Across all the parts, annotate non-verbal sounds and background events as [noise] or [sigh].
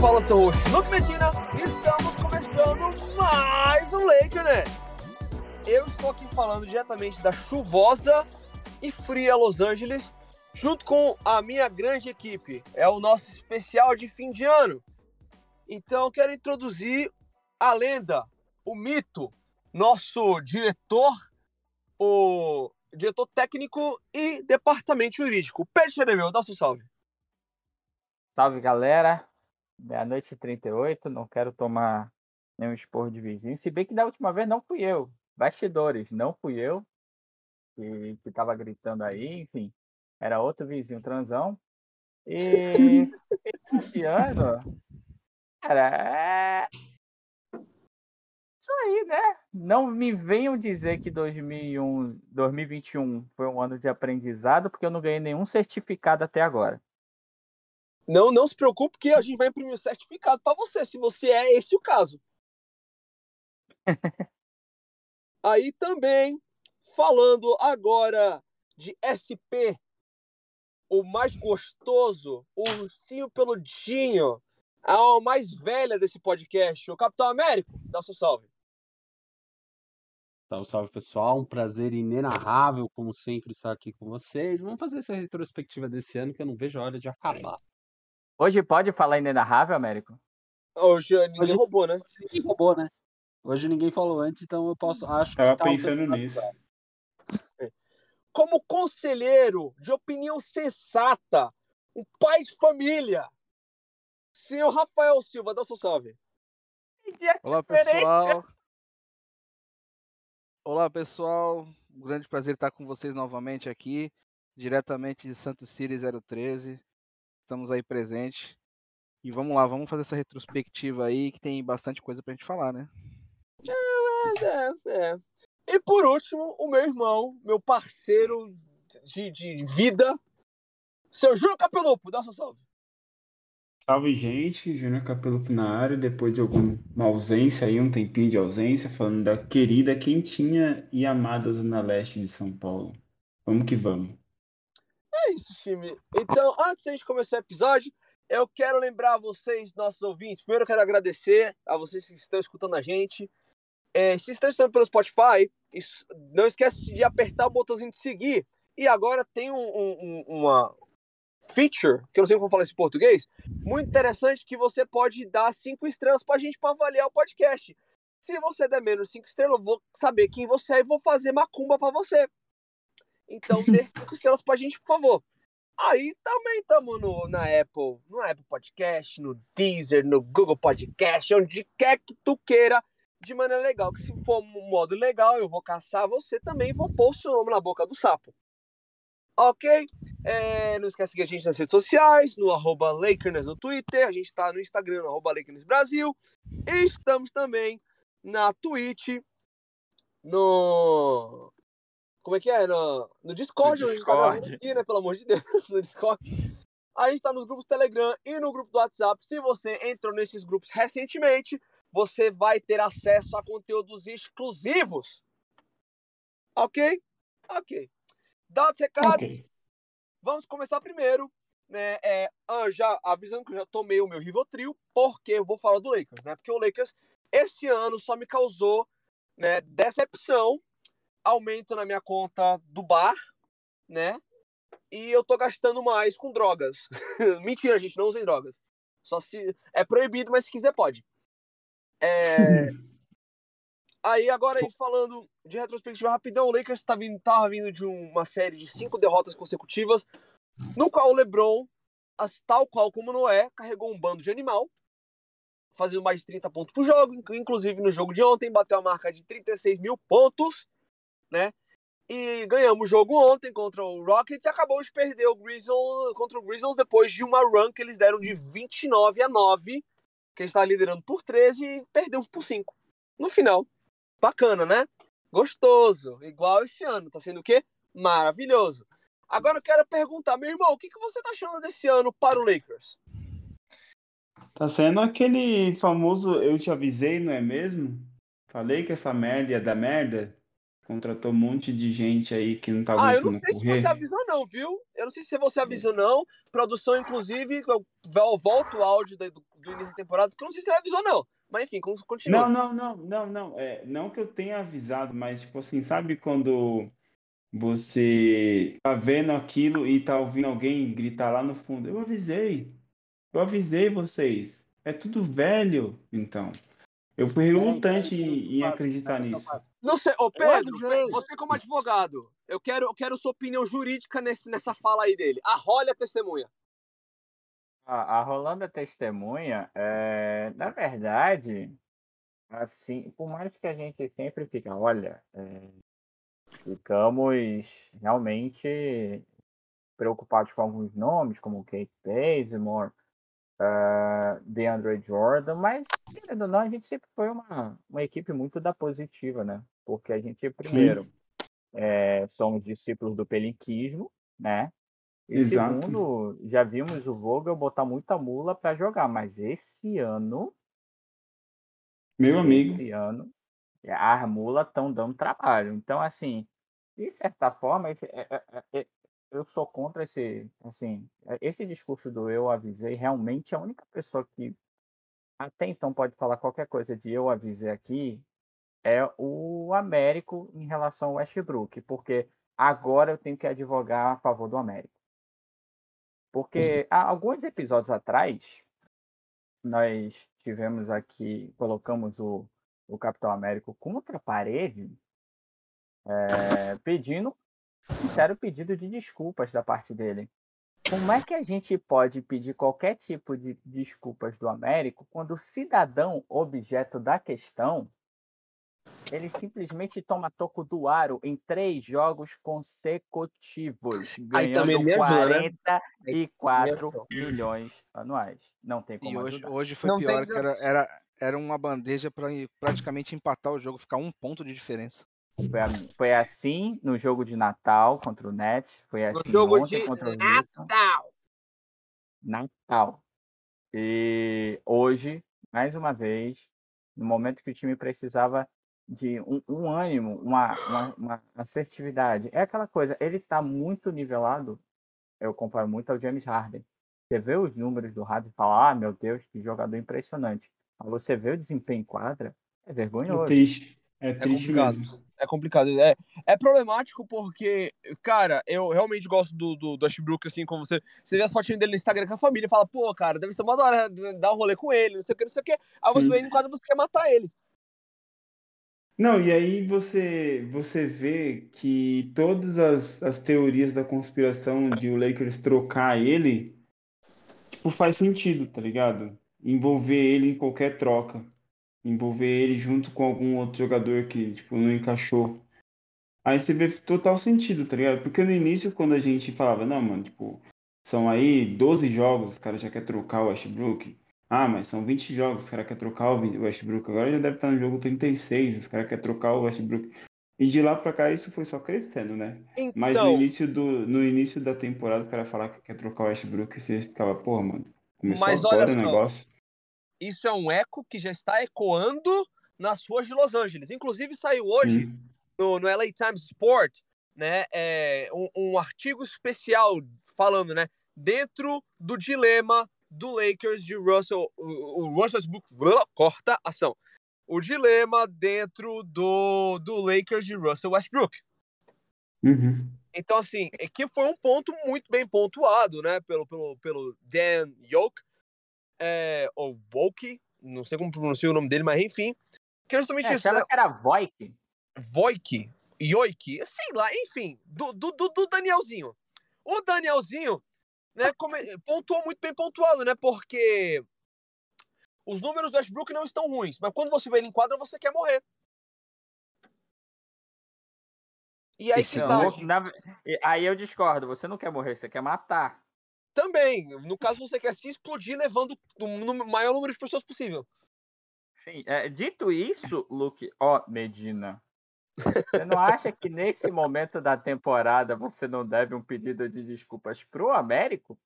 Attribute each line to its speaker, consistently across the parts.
Speaker 1: fala seu host, Luke Medina, estamos começando mais um Lakers. Eu estou aqui falando diretamente da chuvosa e fria Los Angeles, junto com a minha grande equipe. É o nosso especial de fim de ano. Então, quero introduzir a lenda, o mito, nosso diretor, o diretor técnico e departamento jurídico. Pedro Xerebeu, dá seu salve.
Speaker 2: Salve, galera. Meia-noite e 38, não quero tomar nenhum esporro de vizinho. Se bem que da última vez não fui eu. Bastidores, não fui eu que, que tava gritando aí, enfim. Era outro vizinho transão. E esse ano, cara, é... Isso aí, né? Não me venham dizer que 2001, 2021 foi um ano de aprendizado, porque eu não ganhei nenhum certificado até agora.
Speaker 1: Não, não se preocupe que a gente vai imprimir o um certificado para você, se você é esse o caso. [laughs] Aí também, falando agora de SP, o mais gostoso, o ursinho peludinho, a alma mais velha desse podcast, o Capitão Américo, dá seu salve.
Speaker 3: Salve, salve pessoal, um prazer inenarrável, como sempre, estar aqui com vocês. Vamos fazer essa retrospectiva desse ano que eu não vejo a hora de acabar.
Speaker 2: Hoje pode falar inenarrável, Américo?
Speaker 1: Hoje ninguém Hoje, roubou, né?
Speaker 3: Hoje ninguém roubou, né? Hoje ninguém falou antes, então eu posso. Acho
Speaker 4: Tava que pensando nisso.
Speaker 1: Como conselheiro de opinião sensata, um pai de família, senhor Rafael Silva, dá seu salve.
Speaker 5: Olá, pessoal. Olá, pessoal. Um grande prazer estar com vocês novamente aqui, diretamente de Santos City 013 estamos aí presentes. E vamos lá, vamos fazer essa retrospectiva aí, que tem bastante coisa pra gente falar, né?
Speaker 1: É, é, é. E por último, o meu irmão, meu parceiro de, de vida, seu Júnior Capelupo, dá sua salve.
Speaker 4: Salve, gente. Júnior Capelupo na área, depois de alguma ausência aí, um tempinho de ausência, falando da querida, quentinha e amada Zona Leste de São Paulo. Vamos que vamos.
Speaker 1: É isso, time. Então, antes de a gente começar o episódio, eu quero lembrar a vocês, nossos ouvintes. Primeiro, eu quero agradecer a vocês que estão escutando a gente. É, se estão escutando pelo Spotify, não esquece de apertar o botãozinho de seguir. E agora tem um, um, uma feature, que eu não sei como falar isso em português, muito interessante que você pode dar cinco estrelas pra gente para avaliar o podcast. Se você der menos cinco estrelas, eu vou saber quem você é e vou fazer macumba para você. Então dê cinco estrelas pra gente, por favor. Aí também estamos na Apple, no Apple Podcast, no Deezer, no Google Podcast, onde quer que tu queira, de maneira legal. Que se for um modo legal, eu vou caçar você também vou pôr o seu nome na boca do sapo. Ok? É, não esquece seguir a gente nas redes sociais, no arroba Lakerness no Twitter, a gente está no Instagram, no arroba Lakerness Brasil. E estamos também na Twitch, no como é que é? No, no Discord, no Discord. a gente tá gravando aqui, né? Pelo amor de Deus, [laughs] no Discord. A gente tá nos grupos Telegram e no grupo do WhatsApp. Se você entrou nesses grupos recentemente, você vai ter acesso a conteúdos exclusivos. Ok? Ok. Dados recados. Okay. Vamos começar primeiro, né? É, ah, já avisando que eu já tomei o meu Rivotril, porque eu vou falar do Lakers, né? Porque o Lakers esse ano só me causou né, decepção aumento na minha conta do bar, né? E eu tô gastando mais com drogas. [laughs] Mentira, gente, não usem drogas. Só se. É proibido, mas se quiser, pode. É... Aí, agora, aí, falando de retrospectiva rapidão, o Lakers tá vindo, tava vindo de uma série de cinco derrotas consecutivas, no qual o LeBron, tal qual como não é, carregou um bando de animal, fazendo mais de 30 pontos por jogo, inclusive no jogo de ontem, bateu a marca de 36 mil pontos né? E ganhamos o jogo ontem contra o Rockets e acabou de perder o Grizzlies contra o Grizzlies depois de uma run que eles deram de 29 a 9, que eles estavam liderando por 13 e perdemos por 5. No final. Bacana, né? Gostoso. Igual esse ano. Tá sendo o quê? Maravilhoso. Agora eu quero perguntar, meu irmão, o que, que você tá achando desse ano para o Lakers?
Speaker 4: Tá sendo aquele famoso eu te avisei, não é mesmo? Falei que essa merda ia dar merda. Contratou um monte de gente aí que não tá
Speaker 1: Ah, eu não sei correr. se você avisou não, viu? Eu não sei se você avisou não. Produção, inclusive, eu volto o áudio do, do início da temporada, que eu não sei se ele avisou, não. Mas enfim, con- continua.
Speaker 4: Não, não, não, não, não. É, não que eu tenha avisado, mas tipo assim, sabe quando você tá vendo aquilo e tá ouvindo alguém gritar lá no fundo? Eu avisei. Eu avisei vocês. É tudo velho, então. Eu fui relutante em, em acreditar nisso.
Speaker 1: Não sei, ô Pedro, você como advogado, eu quero, eu quero sua opinião jurídica nesse, nessa fala aí dele. Arrole a testemunha.
Speaker 2: A, a Rolanda Testemunha, é, na verdade, assim, por mais que a gente sempre fica, olha, é, ficamos realmente preocupados com alguns nomes, como Kate Bazemore, uh, DeAndre Jordan, mas, querendo ou não, a gente sempre foi uma, uma equipe muito da positiva, né? Porque a gente, primeiro, é, somos discípulos do pelinquismo, né? E
Speaker 4: Exato.
Speaker 2: segundo, já vimos o Vogel botar muita mula para jogar, mas esse ano,
Speaker 4: Meu amigo.
Speaker 2: esse ano, as mulas estão dando trabalho. Então, assim, de certa forma, esse- é- é- é- eu sou contra esse, assim, esse discurso do eu avisei. Realmente, a única pessoa que até então pode falar qualquer coisa de eu avisei aqui é o Américo em relação ao Westbrook, porque agora eu tenho que advogar a favor do Américo. Porque há alguns episódios atrás, nós tivemos aqui, colocamos o, o Capitão Américo contra a parede, é, pedindo, sincero pedido de desculpas da parte dele. Como é que a gente pode pedir qualquer tipo de desculpas do Américo quando o cidadão objeto da questão ele simplesmente toma toco do aro em três jogos consecutivos,
Speaker 1: Aí
Speaker 2: ganhando
Speaker 1: também me ajuda, né?
Speaker 2: 44
Speaker 1: ajuda.
Speaker 2: milhões anuais. Não tem como
Speaker 5: E hoje,
Speaker 2: ajudar.
Speaker 5: hoje foi
Speaker 1: Não
Speaker 5: pior, que era, era, era uma bandeja pra praticamente empatar o jogo, ficar um ponto de diferença.
Speaker 2: Foi, foi assim no jogo de Natal contra o Nets, foi
Speaker 1: No
Speaker 2: assim
Speaker 1: jogo
Speaker 2: ontem
Speaker 1: de
Speaker 2: contra o Houston.
Speaker 1: Natal.
Speaker 2: Natal. E hoje, mais uma vez, no momento que o time precisava de um, um ânimo, uma, uma, uma assertividade. É aquela coisa, ele está muito nivelado, eu comparo muito ao James Harden. Você vê os números do Harden e fala, ah, meu Deus, que jogador impressionante. Mas você vê o desempenho em quadra, é
Speaker 4: É
Speaker 2: vergonhoso.
Speaker 4: triste. É
Speaker 1: É
Speaker 4: triste
Speaker 1: complicado.
Speaker 4: mesmo.
Speaker 1: É complicado. É, é problemático porque, cara, eu realmente gosto do, do, do Ashbrook, assim, como você. Você vê as fotinhas dele no Instagram com a família e fala, pô, cara, deve ser uma hora dar um rolê com ele, não sei o que, não sei o que. Aí você
Speaker 4: Sim.
Speaker 1: vê ele em quadro e você quer matar ele.
Speaker 4: Não, e aí você, você vê que todas as, as teorias da conspiração de o Lakers trocar ele, tipo, faz sentido, tá ligado? Envolver ele em qualquer troca. Envolver ele junto com algum outro jogador que, tipo, não encaixou. Aí você vê total sentido, tá ligado? Porque no início, quando a gente falava, não, mano, tipo, são aí 12 jogos, o cara já quer trocar o Westbrook. Ah, mas são 20 jogos, os caras querem trocar o o Westbrook. Agora já deve estar no jogo 36, os caras querem trocar o Westbrook. E de lá pra cá isso foi só crescendo, né? Mas no
Speaker 1: Então,
Speaker 4: início, do, no início da temporada, o cara falar que quer trocar o Westbrook, você ficava, porra, mano, começou
Speaker 1: Mas olha
Speaker 4: agora o
Speaker 1: só.
Speaker 4: negócio.
Speaker 1: Isso é um eco que já está ecoando nas ruas de Los Angeles. Inclusive, saiu hoje
Speaker 4: Hum.
Speaker 1: no, no LA Times Sport, né, é, um, um artigo especial falando, né, dentro do dilema do Lakers de Russell, o, o Russell Westbrook, corta ação. O dilema dentro do, do Lakers de Russell Westbrook.
Speaker 4: Uhum.
Speaker 1: Então, assim, é que foi um ponto muito bem pontuado, né, pelo, pelo, pelo Dan Yoke, é, ou Woke, não sei como pronuncia o nome dele, mas enfim, que é justamente
Speaker 2: É,
Speaker 1: isso, né,
Speaker 2: que era Voik.
Speaker 1: Voik, Yoik, sei lá, enfim, do, do, do, Danielzinho. O Danielzinho, né, come- pontuou muito bem pontuado, né, porque os números do Westbrook não estão ruins, mas quando você vê ele em quadra, você quer morrer. E aí que
Speaker 2: Não,
Speaker 1: tá,
Speaker 2: vou- na- aí eu discordo, você não quer morrer, você quer matar.
Speaker 1: Também, no caso você quer se explodir levando o maior número de pessoas possível.
Speaker 2: Sim, é, dito isso, Luke, ó, Medina, você não acha que nesse momento da temporada você não deve um pedido de desculpas pro Américo?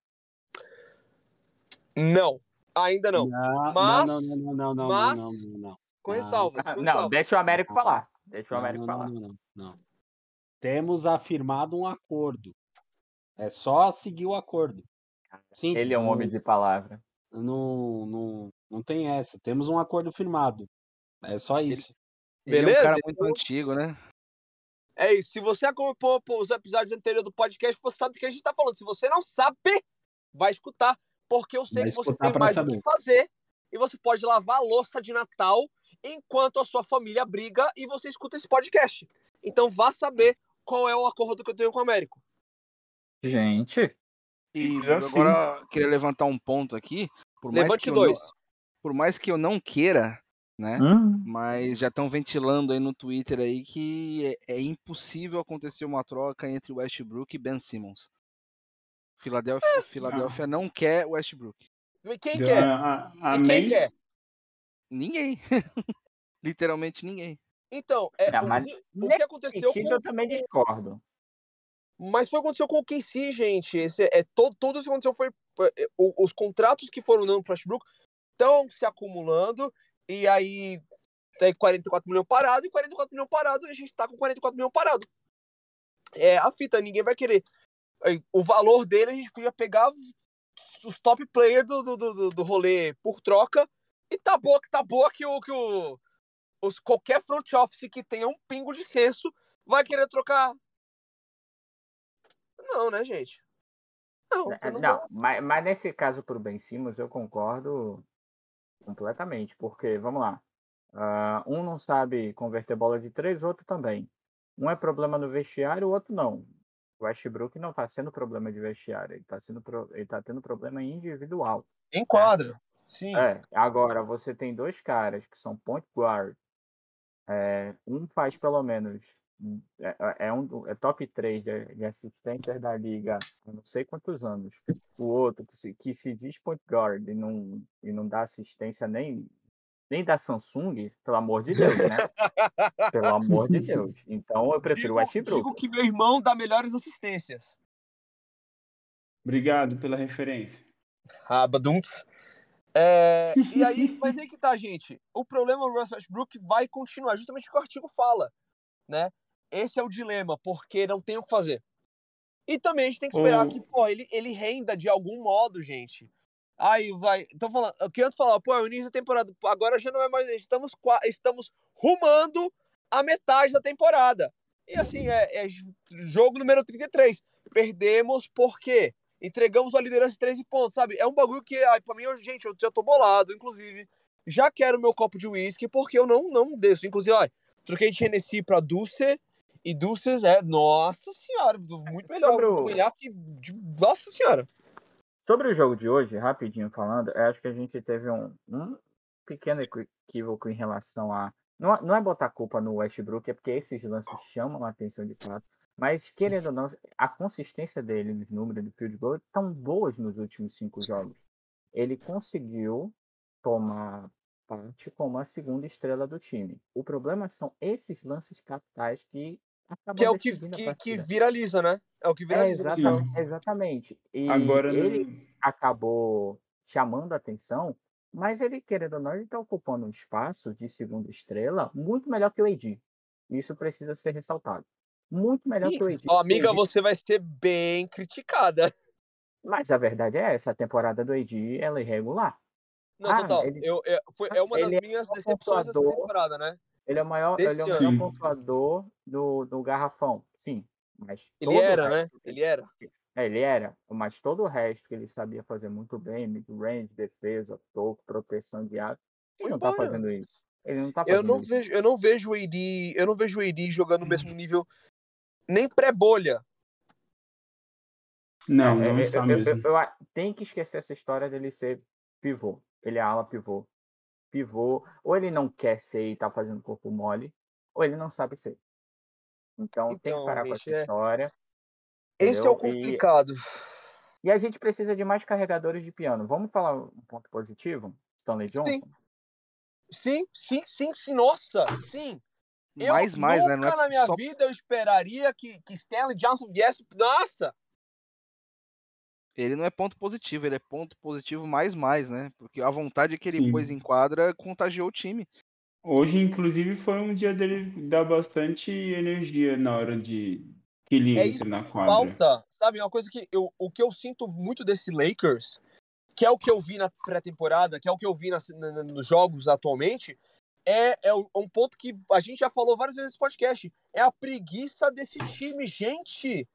Speaker 1: Não, ainda não.
Speaker 3: Não,
Speaker 1: Mas-
Speaker 3: não, não, não, não, não,
Speaker 1: mas-
Speaker 3: não, não, não.
Speaker 1: Com
Speaker 3: Ah,
Speaker 1: ressalvas,
Speaker 2: Ah,
Speaker 1: com
Speaker 2: Não,
Speaker 1: ressalvas.
Speaker 2: deixa o Américo falar. Deixa o
Speaker 3: Não,
Speaker 2: Américo
Speaker 3: não,
Speaker 2: falar.
Speaker 3: não, não, não. Temos afirmado um acordo. É só seguir o acordo. Simples.
Speaker 2: Ele é um homem de palavra.
Speaker 3: Não, não, Não tem essa. Temos um acordo firmado. É só isso.
Speaker 5: Ele é um
Speaker 1: Beleza?
Speaker 5: cara muito
Speaker 1: Então-
Speaker 5: antigo, né?
Speaker 1: É isso. Se você acompanhou os episódios anteriores do podcast, você sabe do que a gente tá falando. Se você não sabe, vai escutar. Porque eu sei
Speaker 3: Vai
Speaker 1: que você tem mais o
Speaker 3: saber.
Speaker 1: que fazer. E você pode lavar a louça de Natal enquanto a sua família briga e você escuta esse podcast. Então vá saber qual é o acordo que eu tenho com o Américo.
Speaker 2: Gente,
Speaker 5: E
Speaker 4: Já sim.
Speaker 5: agora queria levantar um ponto aqui. Por mais
Speaker 1: Levante
Speaker 5: que eu
Speaker 1: dois.
Speaker 5: não- por mais que eu não queira, né?
Speaker 2: hum,
Speaker 5: Mas já estão ventilando aí no Twitter aí que é, é impossível acontecer uma troca entre Westbrook e Ben Simmons. Filadélfia, Filadélfia não quer Westbrook.
Speaker 1: E quem quer?
Speaker 4: a- a-
Speaker 1: E quem quer?
Speaker 5: Ninguém. [laughs] Literalmente ninguém.
Speaker 1: Então, é,
Speaker 2: É,
Speaker 1: o,
Speaker 2: mas
Speaker 1: o que aconteceu
Speaker 2: sentido,
Speaker 1: com
Speaker 2: eu também discordo.
Speaker 1: Mas foi o que aconteceu com o KC, gente. Esse, é, todo, tudo isso que aconteceu foi. é, os contratos que foram dando para Westbrook estão se acumulando. E aí tem 44 milhões parado. E 44 milhões parado, e a gente tá com 44 milhões parado. É a fita, ninguém vai querer. O valor dele, a gente podia pegar os- os top players do, do, do, do rolê por troca. E tá boa, que tá boa que o. Que o os, qualquer front office que tenha um pingo de senso vai querer trocar não, né, gente? Não, eu não,
Speaker 2: Não, mas, mas nesse caso pro Ben Simmons eu concordo completamente, porque, vamos lá, ah, um não sabe converter bola de três, o outro também. Um é problema no vestiário, o outro não. O Westbrook não está sendo problema de vestiário, ele está sendo pro- ele tá tendo problema individual.
Speaker 1: Enquadra. Sim.
Speaker 2: É, agora você tem dois caras que são point guard. é, um faz pelo menos. É, é- é um, é top 3 de, de assistentes da liga há não sei quantos anos. O outro que se, que se diz point guard e não, e não dá assistência nem, nem da Samsung, pelo amor de Deus, né? [laughs] Pelo amor de Deus. Então eu prefiro o Westbrook.
Speaker 1: digo que meu irmão dá melhores assistências.
Speaker 4: Obrigado pela referência.
Speaker 1: Rabadunts. É, e aí, [laughs] mas aí que tá, gente. O problema do Russell Westbrook vai continuar, justamente o que o artigo fala, né? Esse é o dilema, porque não tem o que fazer. E também a gente tem que esperar que, pô, ele, ele renda de algum modo, gente. Aí vai. Então falando, o que antes falava, pô, é o início da temporada. Agora já não é mais. Estamos, estamos rumando a metade da temporada. E assim, é, é jogo número 33. Perdemos por quê? Entregamos a liderança de 13 pontos, sabe? É um bagulho que, ai, pra mim, eu- gente, eu já tô bolado, inclusive. Já quero meu copo de uísque, porque eu não, não desço. Inclusive, ó, troquei de Hennessy pra Dulce. E Dulces é, nossa senhora, muito melhor
Speaker 2: Sobre o-
Speaker 1: do conhaque de, nossa senhora.
Speaker 2: Sobre o jogo de hoje, rapidinho falando, eu acho que a gente teve um, um pequeno equívoco em relação a. Não, é- não é botar culpa no Westbrook, é porque esses lances chamam a atenção de fato. Mas, querendo ou não, a consistência dele nos números do field goal estão boas nos últimos cinco jogos. Ele conseguiu tomar parte como a segunda estrela do time. O problema são esses lances capitais que acabam
Speaker 1: Que é o que, que, que viraliza, né? É o que
Speaker 2: É,
Speaker 1: viraliza. no
Speaker 2: exata-
Speaker 1: final.
Speaker 4: Sim.
Speaker 2: exatamente. E
Speaker 4: Agora
Speaker 2: ele
Speaker 4: não.
Speaker 2: acabou chamando a atenção, mas ele, querendo ou não, ele está ocupando um espaço de segunda estrela muito melhor que o AD. Isso precisa ser ressaltado. Muito melhor
Speaker 1: Ih,
Speaker 2: que o AD.
Speaker 1: ó, amiga, você vai ser bem criticada. [laughs]
Speaker 2: Mas a verdade é essa, a temporada do AD ela é irregular.
Speaker 1: Não,
Speaker 2: Ah,
Speaker 1: total.
Speaker 2: ele-
Speaker 1: Eu, é, foi, é uma das
Speaker 2: é
Speaker 1: minhas
Speaker 2: um
Speaker 1: decepções dessa temporada, né?
Speaker 2: Ele é o maior, ele é o maior pontuador do, do garrafão. Sim, mas
Speaker 1: Ele
Speaker 2: todo o
Speaker 1: era, né?
Speaker 2: resto-
Speaker 1: Ele era.
Speaker 2: É, ele era, mas todo o resto que ele sabia fazer muito bem, mid-range, defesa, toque, proteção de área, ele não tá fazendo isso. Ele não tá
Speaker 1: Eu
Speaker 2: fazendo
Speaker 1: não
Speaker 2: isso.
Speaker 1: vejo, eu não vejo o AD, eu não vejo o AD jogando no mesmo nível nem pré-bolha.
Speaker 4: Não,
Speaker 2: É,
Speaker 4: não
Speaker 2: é,
Speaker 4: está
Speaker 2: eu, eu-
Speaker 4: mesmo.
Speaker 2: eu- eu tem que esquecer essa história dele ser pivô. Ele é ala pivô. Pivô, ou ele não quer ser e tá fazendo corpo mole, ou ele não sabe ser. Então, tem que
Speaker 1: Então,
Speaker 2: parar com
Speaker 1: gente,
Speaker 2: essa
Speaker 1: é-
Speaker 2: história.
Speaker 1: Esse é o
Speaker 2: entendeu? E-
Speaker 1: complicado.
Speaker 2: E a gente precisa de mais carregadores de piano. Vamos falar um ponto positivo? Stanley Johnson?
Speaker 1: Sim, sim, sim, sim. Nossa, sim. Eu
Speaker 5: mais, mais, né?
Speaker 1: nunca
Speaker 5: Não é
Speaker 1: na minha
Speaker 5: só-
Speaker 1: vida eu esperaria que, que Stanley Johnson viesse. Nossa!
Speaker 5: Ele não é ponto positivo, ele é ponto positivo mais, mais, né? Porque a vontade que ele
Speaker 4: Sim.
Speaker 5: pôs em quadra contagiou o time.
Speaker 4: Hoje, inclusive, foi um dia dele dar bastante energia na hora de que ele
Speaker 1: É
Speaker 4: entra na quadra.
Speaker 1: Falta, sabe? Uma coisa que eu, o que eu sinto muito desse Lakers que é o que eu vi na pré-temporada, que é o que eu vi nas- na- na- nos jogos atualmente, é, é o- um ponto que a gente já falou várias vezes nesse podcast. É a preguiça desse time, gente.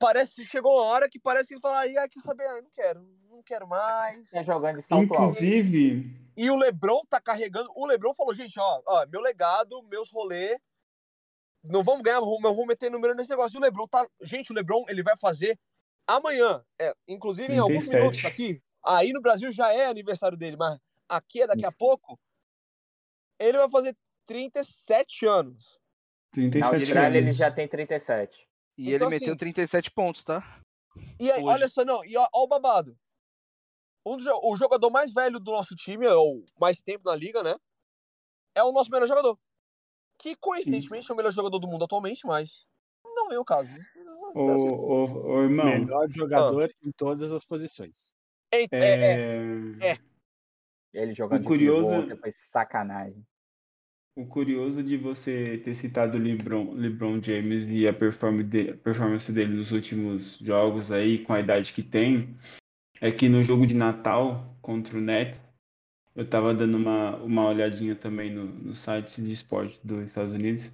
Speaker 1: Parece chegou uma hora que parece que fala, ah, quer saber? Ah, não quero, não quero mais.
Speaker 2: Tá jogando de salto alto.
Speaker 4: Inclusive,
Speaker 1: E o Lebron tá carregando. O Lebron falou, gente, ó, ó meu legado, meus rolê. Não vamos ganhar, mas vamos meter número nesse negócio. E o Lebron tá. Gente, o Lebron ele vai fazer amanhã. É, inclusive, em alguns
Speaker 4: 37.
Speaker 1: minutos aqui. Aí no Brasil já é aniversário dele, mas aqui é daqui a pouco. Ele vai fazer 37 anos.
Speaker 2: Na
Speaker 4: 37
Speaker 2: Austrália ele
Speaker 4: anos.
Speaker 2: já tem 37.
Speaker 5: E
Speaker 1: Então,
Speaker 5: ele meteu
Speaker 1: assim-
Speaker 5: 37 pontos, tá?
Speaker 1: E aí,
Speaker 5: Hoje.
Speaker 1: olha só, não, e ó, ó o babado. Um dos o jogador mais velho do nosso time, ou mais tempo na liga, né? É o nosso melhor jogador. Que coincidentemente é o melhor jogador do mundo atualmente, mas não é o caso.
Speaker 4: Ô, ô, ô, irmão,
Speaker 3: Melhor jogador em todas as posições.
Speaker 1: É, é, é,
Speaker 4: é,
Speaker 1: é.
Speaker 2: Ele jogando
Speaker 4: O curioso-
Speaker 2: de pivô, depois sacanagem.
Speaker 4: O curioso de você ter citado o LeBron, LeBron James e a performance dele, nos últimos jogos aí, com a idade que tem, é que no jogo de Natal contra o Nets, eu tava dando uma, uma olhadinha também no, no site de esporte dos Estados Unidos.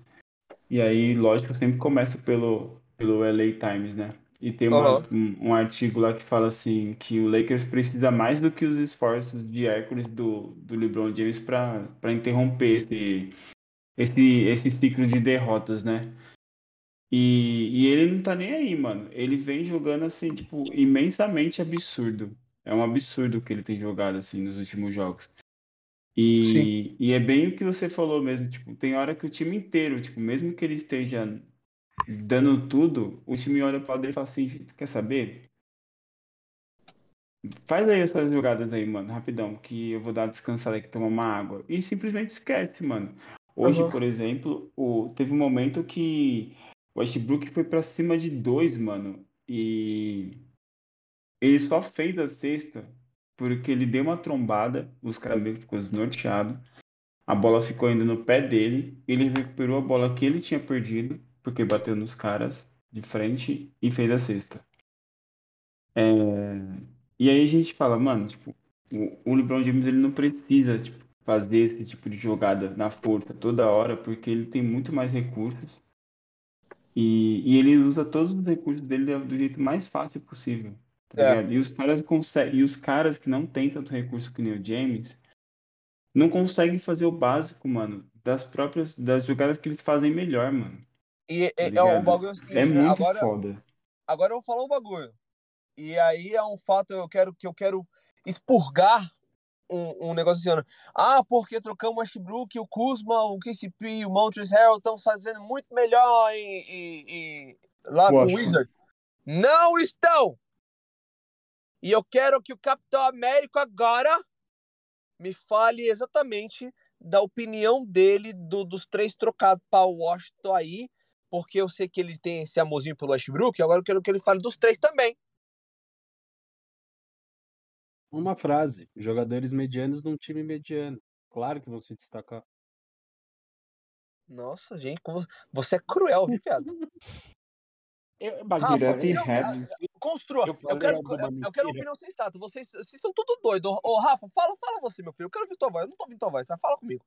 Speaker 4: E aí, lógico, sempre começa pelo, pelo LA Times, né? E tem uma-
Speaker 1: Aham.
Speaker 4: um, um artigo lá que fala assim que o Lakers precisa mais do que os esforços de Hércules do, do LeBron James para interromper esse, esse, esse ciclo de derrotas, né? E, e ele não tá nem aí, mano. Ele vem jogando assim, tipo, imensamente absurdo. É um absurdo o que ele tem jogado assim nos últimos jogos. E, e é bem o que você falou mesmo, tipo, tem hora que o time inteiro, tipo, mesmo que ele esteja dando tudo, o time olha para dele e fala assim, quer saber? Faz aí essas jogadas aí, mano, rapidão, que eu vou dar descansada aqui, tomar uma água. E simplesmente esquece, mano. Hoje,
Speaker 1: Aham.
Speaker 4: por exemplo, o, teve um momento que o Westbrook foi pra cima de dois, mano, e ele só fez a sexta porque ele deu uma trombada, os caras meio que ficou desnorteado. A bola ficou ainda no pé dele, ele recuperou a bola que ele tinha perdido, porque bateu nos caras de frente e fez a cesta. É, E aí a gente fala, mano, tipo, o, LeBron James ele não precisa tipo, fazer esse tipo de jogada na força toda hora, porque ele tem muito mais recursos. E, e ele usa todos os recursos dele do jeito mais fácil possível. tá
Speaker 1: É.
Speaker 4: E os caras conseguem, e os caras que não têm tanto recurso que nem o James, não conseguem fazer o básico, mano, das próprias das jogadas que eles fazem melhor, mano.
Speaker 1: E
Speaker 4: Tá
Speaker 1: é, é, o bagulho é seguinte,
Speaker 4: É muito
Speaker 1: agora,
Speaker 4: foda.
Speaker 1: agora eu vou falar um bagulho. E aí é um fato eu quero, que eu quero expurgar um, um negócio assim. Ah, porque trocamos o Westbrook, o Kuzma, o KCP, o Montrezl Harrell estão fazendo muito melhor em, em- em- lá com o
Speaker 4: Washington.
Speaker 1: Wizard. Não estão! E eu quero que o Capitão Américo agora me fale exatamente da opinião dele do- dos três trocados para o Washington aí, porque eu sei que ele tem esse amorzinho pelo Westbrook, agora eu quero que ele fale dos três também.
Speaker 3: Uma frase: jogadores medianos num time mediano. Claro que vão se destacar.
Speaker 1: Nossa, gente, como você é cruel, viu, viado? [laughs]
Speaker 3: Eu,
Speaker 1: Rafa,
Speaker 4: Direto e
Speaker 1: eu-
Speaker 4: reto.
Speaker 1: Construa.
Speaker 3: Eu
Speaker 1: Eu, quero, eu, quero opinião sensata. Vocês, vocês são tudo doido. Ô, ô, Rafa, fala, fala você, meu filho. Eu quero ouvir tua voz. Eu não tô ouvindo tua voz. Vai, fala comigo.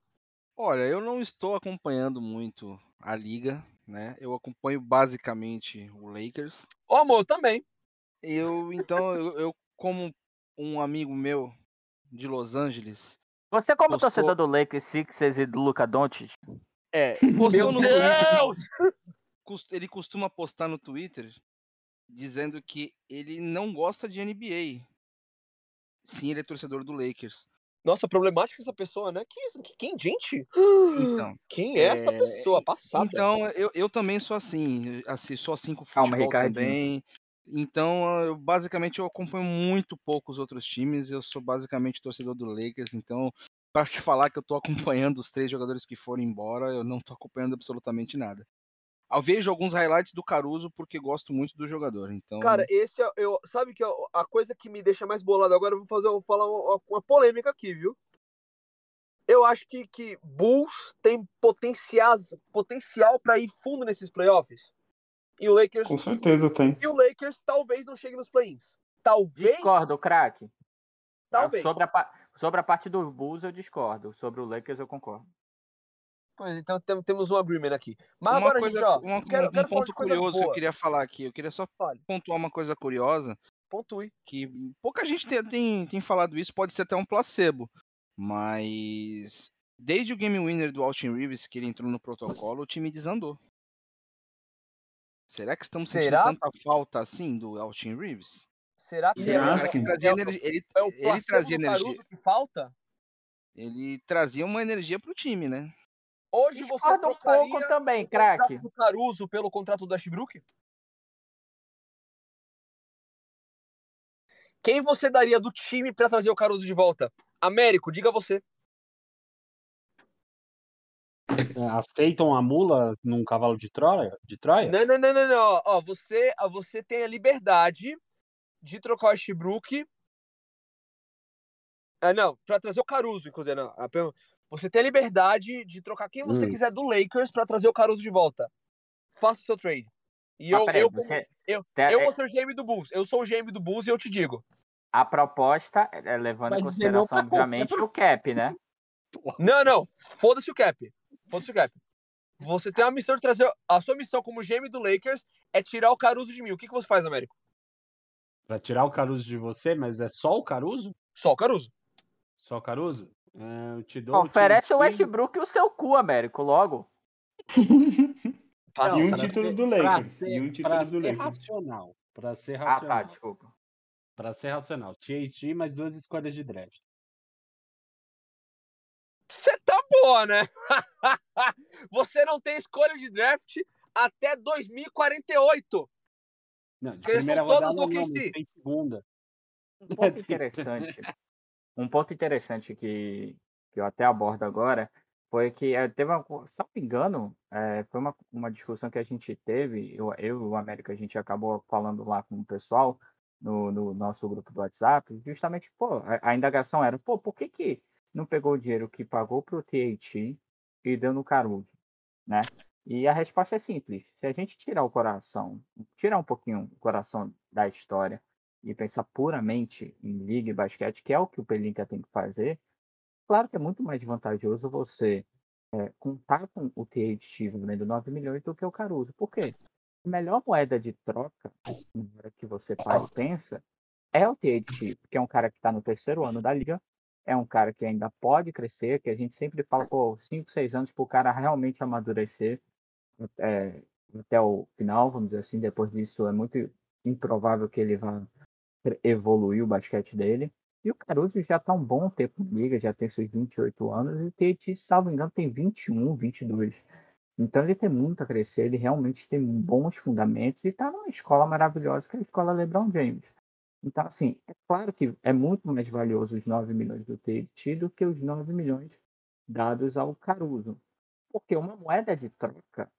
Speaker 5: Olha, eu não estou acompanhando muito a liga, né? Eu acompanho basicamente o Lakers.
Speaker 1: Ô, amor, eu também.
Speaker 5: Eu, então, eu, eu, como um amigo meu de Los Angeles,
Speaker 2: Você, como
Speaker 5: Postou-
Speaker 2: torcedor do Lakers, Sixers e do Luca Doncic,
Speaker 5: é, [laughs]
Speaker 1: Meu
Speaker 5: postou Twitter,
Speaker 1: Deus!
Speaker 5: cos- ele costuma postar no Twitter dizendo que ele não gosta de NBA. Sim, ele é torcedor do Lakers.
Speaker 1: Nossa, problemática essa pessoa, né? Quem, é essa- quem gente?
Speaker 5: Então,
Speaker 1: Quem é essa
Speaker 5: É,
Speaker 1: pessoa? Passada.
Speaker 5: Então, eu, eu também sou assim, assim, sou assim com
Speaker 2: Calma,
Speaker 5: futebol
Speaker 2: Ricardinho.
Speaker 5: também. Então, eu, basicamente, eu acompanho muito pouco os outros times. Eu sou basicamente torcedor do Lakers. Então, para te falar que eu tô acompanhando os três jogadores que foram embora, eu não tô acompanhando absolutamente nada. Eu vejo alguns highlights do Caruso porque gosto muito do jogador. Então,
Speaker 1: Cara, esse é. Eu, sabe que eu- a coisa que me deixa mais bolado agora, eu vou fazer, eu vou falar uma, uma polêmica aqui, viu? Eu acho que, que Bulls tem potenciais, potencial para ir fundo nesses playoffs. E o Lakers
Speaker 4: Com certeza tem.
Speaker 1: E o Lakers talvez não chegue nos play-ins. Talvez.
Speaker 2: discordo, craque.
Speaker 1: Talvez.
Speaker 2: Sobre a, sobre a parte do Bulls eu discordo. Sobre o Lakers eu concordo.
Speaker 1: Então tem- temos um agreement aqui. Mas
Speaker 5: Uma
Speaker 1: agora,
Speaker 5: coisa,
Speaker 1: gente, ó,
Speaker 5: uma-
Speaker 1: quero,
Speaker 5: um
Speaker 1: quero falar
Speaker 5: ponto curioso que eu queria falar aqui. Eu queria só
Speaker 1: Fale.
Speaker 5: pontuar uma coisa curiosa.
Speaker 1: Pontue.
Speaker 5: que pouca gente tem, tem, tem falado isso, pode ser até um placebo, mas desde o game winner do Austin Reeves, que ele entrou no protocolo, o time desandou. Será que estamos
Speaker 1: Será?
Speaker 5: sentindo tanta falta assim do Austin Reeves?
Speaker 1: Será que
Speaker 5: Ele
Speaker 1: é,
Speaker 5: era um
Speaker 1: o-
Speaker 5: cara que trazia
Speaker 1: é
Speaker 5: energia, ele,
Speaker 1: é o
Speaker 5: ele trazia energia,
Speaker 1: que falta?
Speaker 5: ele trazia uma energia pro time, né?
Speaker 1: Hoje você
Speaker 2: Discordo um
Speaker 1: trocaria
Speaker 2: pouco também,
Speaker 1: o
Speaker 2: craque.
Speaker 1: do Caruso pelo contrato do Ashbrook? Quem você daria do time pra trazer o Caruso de volta? Américo, diga você.
Speaker 3: É, aceitam a mula num cavalo de Troia? De Troia?
Speaker 1: Não, não, não, não, não. Ó, você, você tem a liberdade de trocar o Ashbrook. Ah, não, pra trazer o Caruso, inclusive. Não. A Você tem a liberdade de trocar quem você
Speaker 3: Hum.
Speaker 1: quiser do Lakers pra trazer o Caruso de volta. Faça o seu trade. E
Speaker 2: Mas
Speaker 1: eu,
Speaker 2: peraí,
Speaker 1: eu,
Speaker 2: você-
Speaker 1: eu,
Speaker 2: Te-
Speaker 1: eu
Speaker 2: é-
Speaker 1: vou ser o GM do Bulls. Eu sou o GM do Bulls e eu te digo.
Speaker 2: A proposta é levando em
Speaker 3: Vai
Speaker 2: consideração, obviamente, o cap, né? [laughs]
Speaker 1: Não, não. Foda-se o cap. Foda-se o cap. Você tem uma missão de trazer. A sua missão como GM do Lakers é tirar o Caruso de mim. O que, que você faz, Américo?
Speaker 3: Pra tirar o Caruso de você, mas é só o Caruso?
Speaker 1: Só o Caruso.
Speaker 3: Só o Caruso? É, eu te dou
Speaker 2: Oferece o
Speaker 3: time
Speaker 2: Westbrook e o seu cu, Américo, logo.
Speaker 1: Passa.
Speaker 4: E um título
Speaker 3: ser-
Speaker 4: do
Speaker 3: pra
Speaker 4: Lakers.
Speaker 3: ser-
Speaker 4: E um título
Speaker 3: pra
Speaker 4: do
Speaker 3: ser
Speaker 4: Lakers.
Speaker 3: racional. Pra ser
Speaker 2: Ah, tá,
Speaker 3: racional.
Speaker 2: desculpa.
Speaker 3: Pra ser racional. THT mais duas escolhas de draft.
Speaker 1: Você tá boa, né? [laughs] você não tem escolha de draft até 2048.
Speaker 3: Não, de
Speaker 1: Porque
Speaker 3: primeira rodada não, mas tem segunda.
Speaker 2: Um ponto interessante. [laughs] Um ponto interessante que, que eu até abordo agora foi que eh, teve uma, se não me engano, eh, foi uma, uma discussão que a gente teve, eu, e o América, a gente acabou falando lá com o pessoal no, no nosso grupo do WhatsApp, justamente, pô, a, a indagação era, pô, por que que não pegou o dinheiro que pagou pro TAT e deu no Caruso, né? E a resposta é simples, se a gente tirar o coração, tirar um pouquinho o coração da história e pensar puramente em liga e basquete, que é o que o Pelinka tem que fazer, claro que é muito mais vantajoso você é, contar com o THT valendo 9 milhões do que o Caruso. Por quê? A melhor moeda de troca, que você para e pensa, é o THT, que é um cara que está no terceiro ano da liga, é um cara que ainda pode crescer, que a gente sempre fala, pô, 5, 6 anos para o cara realmente amadurecer é, até o final, vamos dizer assim, depois disso é muito improvável que ele vá evoluir o basquete dele. E o Caruso já está um bom tempo na liga, já tem seus 28 anos, e o Tate, salvo engano, tem 21, 22. Então ele tem muito a crescer, ele realmente tem bons fundamentos e está numa escola maravilhosa que é a escola LeBron James. Então, assim, é claro que é muito mais valioso os 9 milhões do Tate do que os 9 milhões dados ao Caruso. Porque uma moeda de troca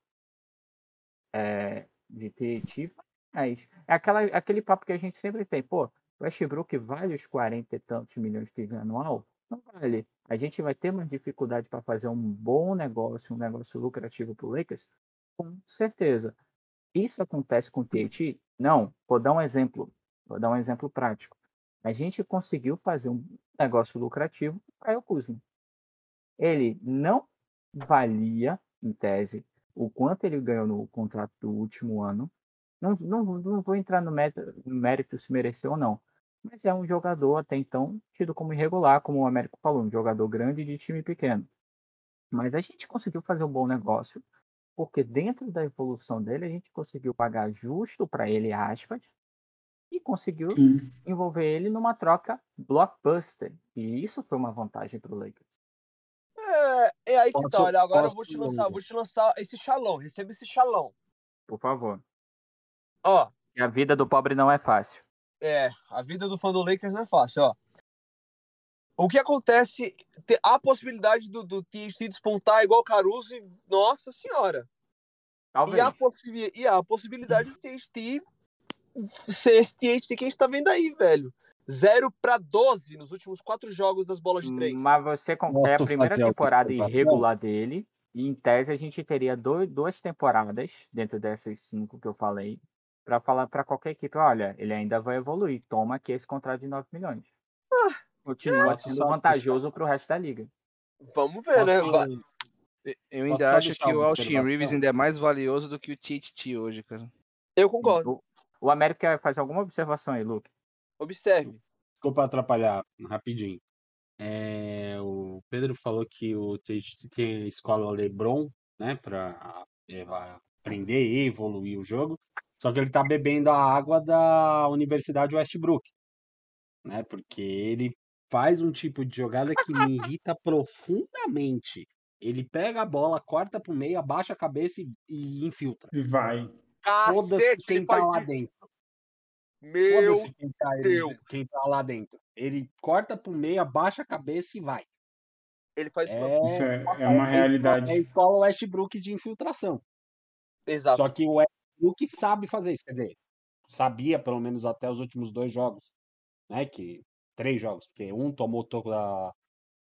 Speaker 2: é, de TT, mas é aquela, aquele papo que a gente sempre tem, pô, o Westbrook vale os 40 e tantos milhões que ganha anual? Não vale. A gente vai ter mais dificuldade para fazer um bom negócio, um negócio lucrativo para o Lakers? Com certeza. Isso acontece com o TT? Não. Vou dar um exemplo. Vou dar um exemplo prático. A gente conseguiu fazer um negócio lucrativo com o Kuzma. Ele não valia, em tese, o quanto ele ganhou no contrato do último ano. Não, não, não vou entrar no mérito, se mereceu ou não. Mas é um jogador até então tido como irregular, como o Américo falou, um jogador grande de time pequeno. Mas a gente conseguiu fazer um bom negócio, porque dentro da evolução dele a gente conseguiu pagar justo para ele, aspas, e conseguiu
Speaker 4: Sim.
Speaker 2: envolver ele numa troca blockbuster. E isso foi uma vantagem para o Lakers.
Speaker 1: É, é aí que tá.
Speaker 3: Posso-
Speaker 1: Olha, agora eu vou te lançar, vou te lançar esse xalão. Receba esse xalão.
Speaker 2: Por favor.
Speaker 1: Ó,
Speaker 2: E a vida do pobre não é fácil.
Speaker 1: é, a vida do fã do Lakers não é fácil, ó. O que acontece, te- há a possibilidade do, do THT despontar igual o Caruso e, nossa senhora.
Speaker 2: Talvez.
Speaker 1: E há, possi- e há a possibilidade do THT ser esse THT que a gente tá vendo aí, velho. 0 pra 12 nos últimos quatro jogos das bolas de três.
Speaker 2: Mas você com...
Speaker 3: Posso
Speaker 2: é a primeira temporada irregular dele. E em tese a gente teria dois, duas temporadas dentro dessas cinco que eu falei. Pra falar pra qualquer equipe, olha, ele ainda vai evoluir. Toma aqui esse contrato de 9 milhões. continua
Speaker 3: Posso
Speaker 2: sendo
Speaker 3: só
Speaker 2: vantajoso pro resto da liga.
Speaker 1: Vamos ver, né?
Speaker 3: Posso-
Speaker 1: Va-
Speaker 5: Eu
Speaker 3: Posso
Speaker 5: ainda
Speaker 3: só
Speaker 5: acho que o Austin? Reeves ainda é mais valioso do que o TTT hoje, cara.
Speaker 1: Eu concordo.
Speaker 2: O, o América quer fazer alguma observação aí, Luke?
Speaker 1: Observe.
Speaker 3: Desculpa atrapalhar rapidinho. É, o Pedro falou que o Tate tem a escola LeBron, né, para aprender e evoluir o jogo. Só que ele tá bebendo a água da Universidade Westbrook, né? Porque ele faz um tipo de jogada que me irrita profundamente. Ele pega a bola, corta pro meio, abaixa a cabeça e, e infiltra.
Speaker 4: E vai.
Speaker 1: Cacete,
Speaker 3: quem
Speaker 1: ele
Speaker 3: tá lá
Speaker 1: isso.
Speaker 3: dentro.
Speaker 1: Meu
Speaker 3: quem tá,
Speaker 1: Deus.
Speaker 3: quem tá lá dentro. Ele corta pro meio, abaixa a cabeça e vai.
Speaker 1: Ele faz isso.
Speaker 3: É,
Speaker 4: Isso é,
Speaker 3: nossa,
Speaker 4: é uma
Speaker 3: a
Speaker 4: realidade.
Speaker 3: É a escola Westbrook de infiltração.
Speaker 1: Exato.
Speaker 3: Só que o Westbrook sabe fazer isso. Quer dizer, sabia pelo menos até os últimos dois jogos. Né? Que, três jogos, porque um tomou o toco da,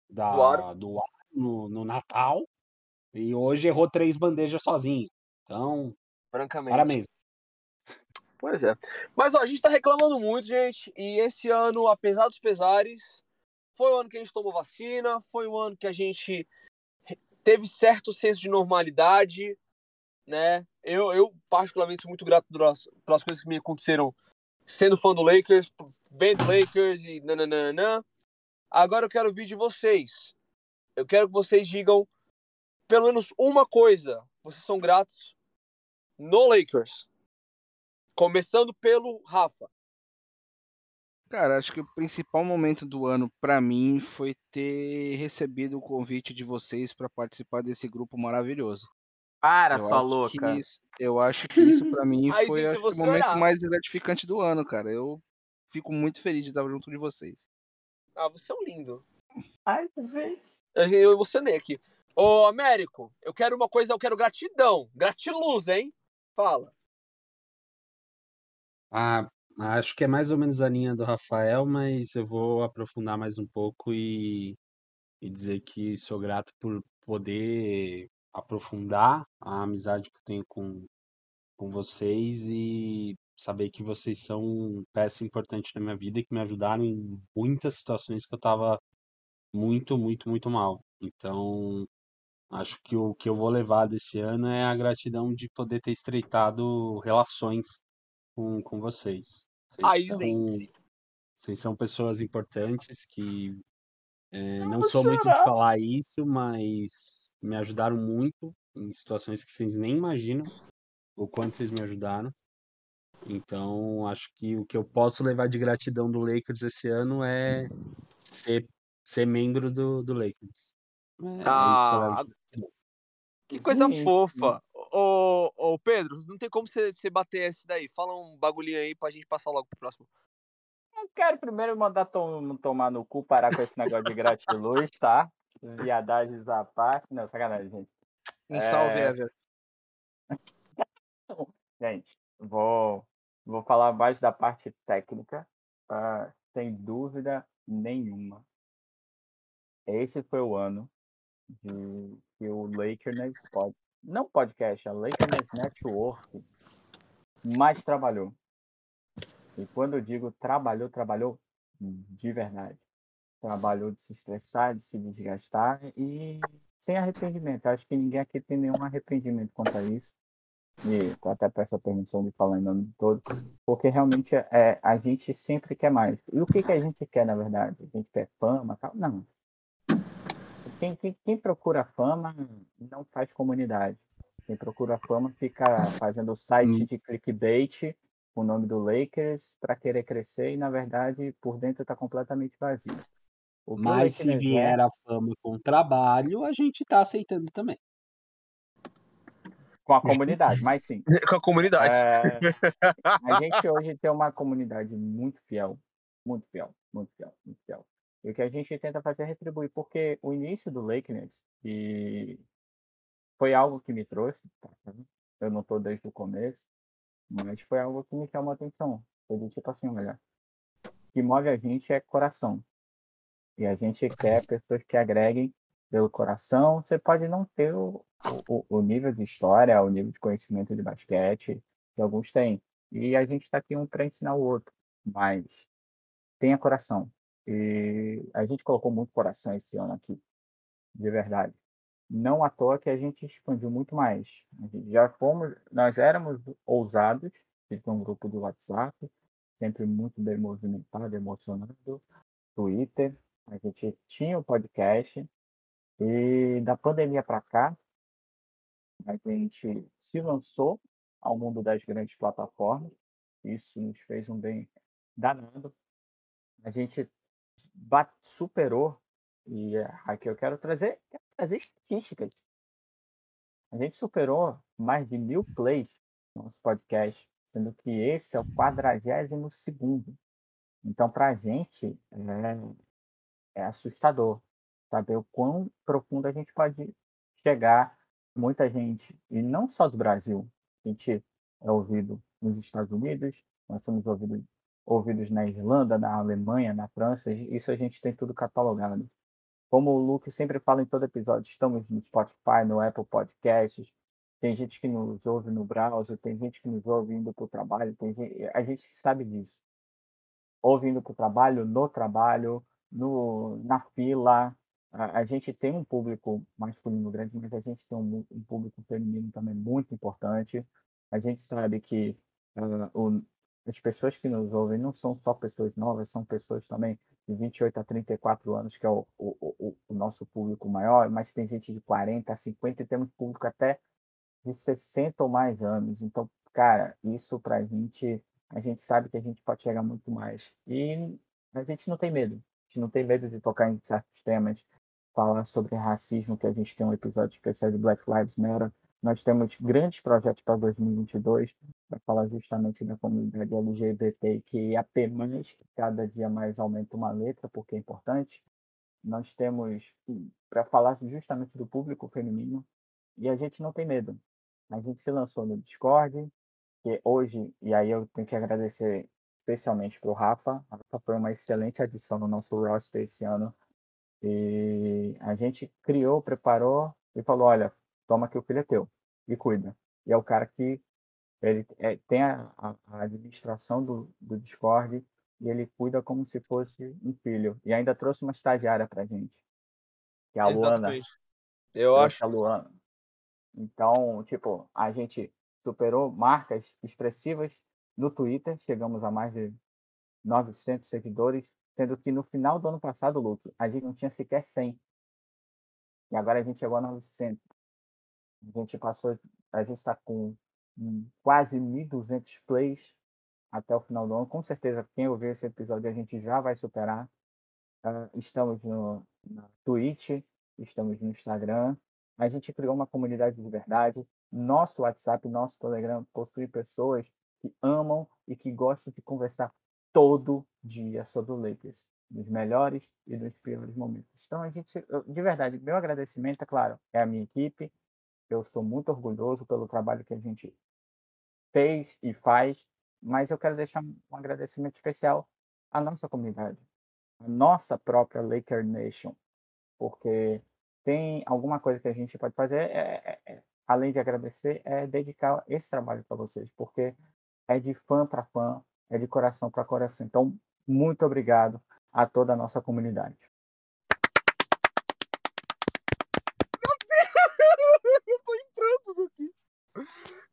Speaker 3: da,
Speaker 1: Do aro.
Speaker 3: do aro no, no Natal e hoje errou três bandejas sozinho. Então,
Speaker 1: Francamente.
Speaker 3: parabéns.
Speaker 1: Pois é. Mas ó, a gente tá reclamando muito, gente. E esse ano, apesar dos pesares, foi o ano que a gente tomou vacina, foi o ano que a gente teve certo senso de normalidade, né? Eu, eu particularmente, sou muito grato pelas, pelas coisas que me aconteceram sendo fã do Lakers, vendo Lakers e nananana. Agora eu quero ouvir de vocês. Eu quero que vocês digam pelo menos uma coisa. Vocês são gratos no Lakers. Começando pelo Rafa.
Speaker 5: Cara, acho que o principal momento do ano pra mim foi ter recebido o convite de vocês pra participar desse grupo maravilhoso.
Speaker 2: Para,
Speaker 5: eu
Speaker 2: sua louca.
Speaker 5: Isso, eu acho que isso pra [laughs] mim
Speaker 1: Aí,
Speaker 5: foi
Speaker 1: gente,
Speaker 5: o momento
Speaker 1: chorar.
Speaker 5: mais gratificante do ano, cara. Eu fico muito feliz de estar junto de vocês.
Speaker 1: Ah, você é um lindo.
Speaker 2: Ai, gente.
Speaker 1: Eu, eu emocionei aqui. Ô, Américo, eu quero uma coisa, eu quero gratidão. Gratiluz, hein? Fala.
Speaker 3: Ah, acho que é mais ou menos a linha do Rafael, mas eu vou aprofundar mais um pouco e, e dizer que sou grato por poder aprofundar a amizade que eu tenho com, com vocês e saber que vocês são peça importante na minha vida e que me ajudaram em muitas situações que eu estava muito, muito, muito mal. Então, acho que o que eu vou levar desse ano é a gratidão de poder ter estreitado relações com, com vocês. Vocês
Speaker 1: Aí
Speaker 3: são,
Speaker 1: sim.
Speaker 3: vocês são pessoas importantes que é, não sou muito de falar isso, mas me ajudaram muito em situações que vocês nem imaginam o quanto vocês me ajudaram. Então, acho que o que eu posso levar de gratidão do Lakers esse ano é ser, ser membro do, do Lakers. É, é isso que eu levo
Speaker 1: Ah,
Speaker 3: gratidão.
Speaker 1: que coisa
Speaker 2: Sim,
Speaker 1: fofa. Ô, ô, Pedro, não tem como você, você bater esse daí. Fala um bagulhinho aí pra gente passar logo pro próximo.
Speaker 2: Quero primeiro mandar tom- tomar no cu, parar com esse negócio de gratiluz, tá? [laughs] Viadagens à parte. Não, sacanagem, gente.
Speaker 5: Um salve,
Speaker 2: É.
Speaker 5: Ever. [laughs]
Speaker 2: Gente, vou, vou falar mais da parte técnica, ah, sem dúvida nenhuma. Esse foi o ano de que o Lakers pod, não podcast, a Lakers Network mais trabalhou. E quando eu digo trabalhou, trabalhou de verdade. Trabalhou de se estressar, de se desgastar e sem arrependimento. Acho que ninguém aqui tem nenhum arrependimento quanto a isso. E eu até peço a permissão de falar em nome de todos, porque realmente é, a gente sempre quer mais. E o que, que a gente quer, na verdade? A gente quer fama? Tal? Não. Quem, quem, quem procura fama não faz comunidade. Quem procura fama fica fazendo site
Speaker 3: Hum.
Speaker 2: de clickbait o nome do Lakers para querer crescer e, na verdade, por dentro está completamente vazio. Que
Speaker 3: Mas se
Speaker 2: Lakers é-
Speaker 3: vier a fama com trabalho, a gente tá aceitando também.
Speaker 2: com a comunidade, mas sim. [laughs]
Speaker 1: Com a comunidade.
Speaker 2: É, [laughs] a gente hoje tem uma comunidade muito fiel, muito fiel, muito fiel, muito fiel. E o que a gente tenta fazer é retribuir, porque o início do Lakers e foi algo que me trouxe, tá? eu não estou desde o começo, mas foi algo que me chamou a atenção. Foi do tipo assim, olha, o que move a gente é coração. E a gente quer pessoas que agreguem pelo coração. Você pode não ter o, o, o nível de história, o nível de conhecimento de basquete que alguns têm. E a gente está aqui um para ensinar o outro. Mas tenha coração. E a gente colocou muito coração esse ano aqui, de verdade. Não à toa que a gente expandiu muito mais. já fomos, nós éramos ousados, de um grupo do WhatsApp, sempre muito bem movimentado, emocionado, Twitter, a gente tinha o podcast, e da pandemia para cá, a gente se lançou ao mundo das grandes plataformas, isso nos fez um bem danado. A gente superou, e aqui eu quero trazer, trazer estatísticas. A gente superou mais de mil plays no nosso podcast, sendo que esse é o quadragésimo segundo. Então, para a gente, é, é assustador saber o quão profundo a gente pode chegar. Muita gente, e não só do Brasil, a gente é ouvido nos Estados Unidos, nós somos ouvidos, ouvidos na Irlanda, na Alemanha, na França, isso a gente tem tudo catalogado. Como o Luke sempre fala em todo episódio, estamos no Spotify, no Apple Podcasts, tem gente que nos ouve no browser, tem gente que nos ouve indo para o trabalho, gente, a gente sabe disso. Ouvindo para o trabalho, no trabalho, no, na fila. A, a, gente tem um público masculino grande, mas a gente tem um, um público feminino também muito importante. A gente sabe que uh, o, as pessoas que nos ouvem não são só pessoas novas, são pessoas também de 28 a 34 anos, que é o, o, o, nosso público maior, mas tem gente de 40 a 50 e temos público até de 60 ou mais anos. Então, cara, isso para a gente, a gente sabe que a gente pode chegar muito mais. E a gente não tem medo. A gente não tem medo de tocar em certos temas, falar sobre racismo, que a gente tem um episódio especial de Black Lives Matter, nós temos grandes projetos para 2022 para falar justamente da comunidade LGBT que apenas cada dia mais aumenta uma letra, porque é importante. Nós temos para falar justamente do público feminino e a gente não tem medo. A gente se lançou no Discord, que hoje, e aí eu tenho que agradecer especialmente para o Rafa. Rafa foi uma excelente adição no nosso roster esse ano. E a gente criou, preparou e falou: olha, toma que o filho é teu e cuida. E é o cara que ele é, tem a, a, administração do, do Discord e ele cuida como se fosse um filho. E ainda trouxe uma estagiária pra gente, que é a Luana.
Speaker 1: Eu acho.
Speaker 2: A Luana. Então, tipo, a gente superou marcas expressivas no Twitter, chegamos a mais de 900 seguidores, sendo que no final do ano passado, Luke, a gente não tinha sequer 100. E agora a gente chegou a 900. A gente passou, a gente está com quase 1.200 plays até o final do ano. Com certeza, quem ouvir esse episódio, a gente já vai superar. Uh, estamos no, na Twitch, estamos no Instagram. A gente criou uma comunidade de verdade. Nosso WhatsApp, nosso Telegram possui pessoas que amam e que gostam de conversar todo dia sobre o Lakers, dos melhores e dos piores momentos. Então, a gente, de verdade, meu agradecimento, é claro, é a minha equipe, eu sou muito orgulhoso pelo trabalho que a gente fez e faz, mas eu quero deixar um agradecimento especial à nossa comunidade, à nossa própria Laker Nation, porque tem alguma coisa que a gente pode fazer, é, é, é, além de agradecer, é dedicar esse trabalho para vocês, porque é de fã para fã, é de coração para coração. Então, muito obrigado a toda a nossa comunidade.